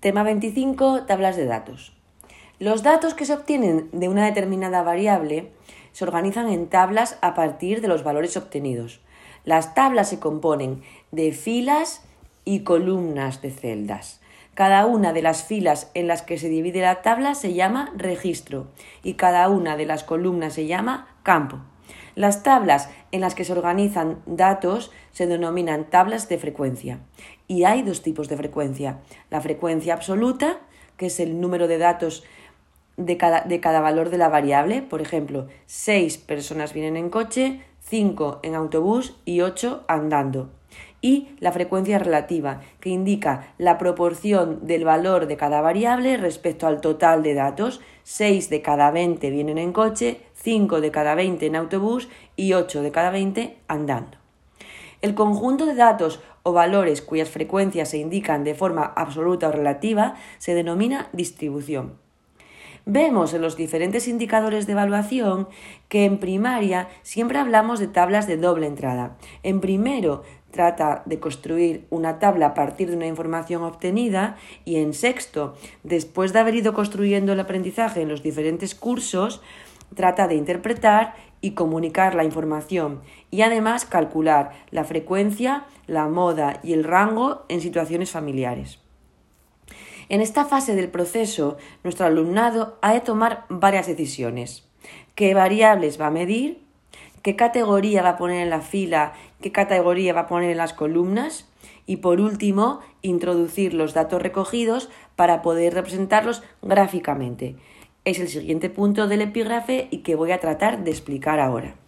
Tema 25. Tablas de datos. Los datos que se obtienen de una determinada variable se organizan en tablas a partir de los valores obtenidos. Las tablas se componen de filas y columnas de celdas. Cada una de las filas en las que se divide la tabla se llama registro y cada una de las columnas se llama campo. Las tablas en las que se organizan datos se denominan tablas de frecuencia. Y hay dos tipos de frecuencia. La frecuencia absoluta, que es el número de datos de cada, de cada valor de la variable. Por ejemplo, 6 personas vienen en coche, 5 en autobús y 8 andando y la frecuencia relativa, que indica la proporción del valor de cada variable respecto al total de datos. 6 de cada 20 vienen en coche, 5 de cada 20 en autobús y 8 de cada 20 andando. El conjunto de datos o valores cuyas frecuencias se indican de forma absoluta o relativa se denomina distribución. Vemos en los diferentes indicadores de evaluación que en primaria siempre hablamos de tablas de doble entrada. En primero trata de construir una tabla a partir de una información obtenida y en sexto, después de haber ido construyendo el aprendizaje en los diferentes cursos, trata de interpretar y comunicar la información y además calcular la frecuencia, la moda y el rango en situaciones familiares. En esta fase del proceso, nuestro alumnado ha de tomar varias decisiones. ¿Qué variables va a medir? qué categoría va a poner en la fila, qué categoría va a poner en las columnas y por último introducir los datos recogidos para poder representarlos gráficamente. Es el siguiente punto del epígrafe y que voy a tratar de explicar ahora.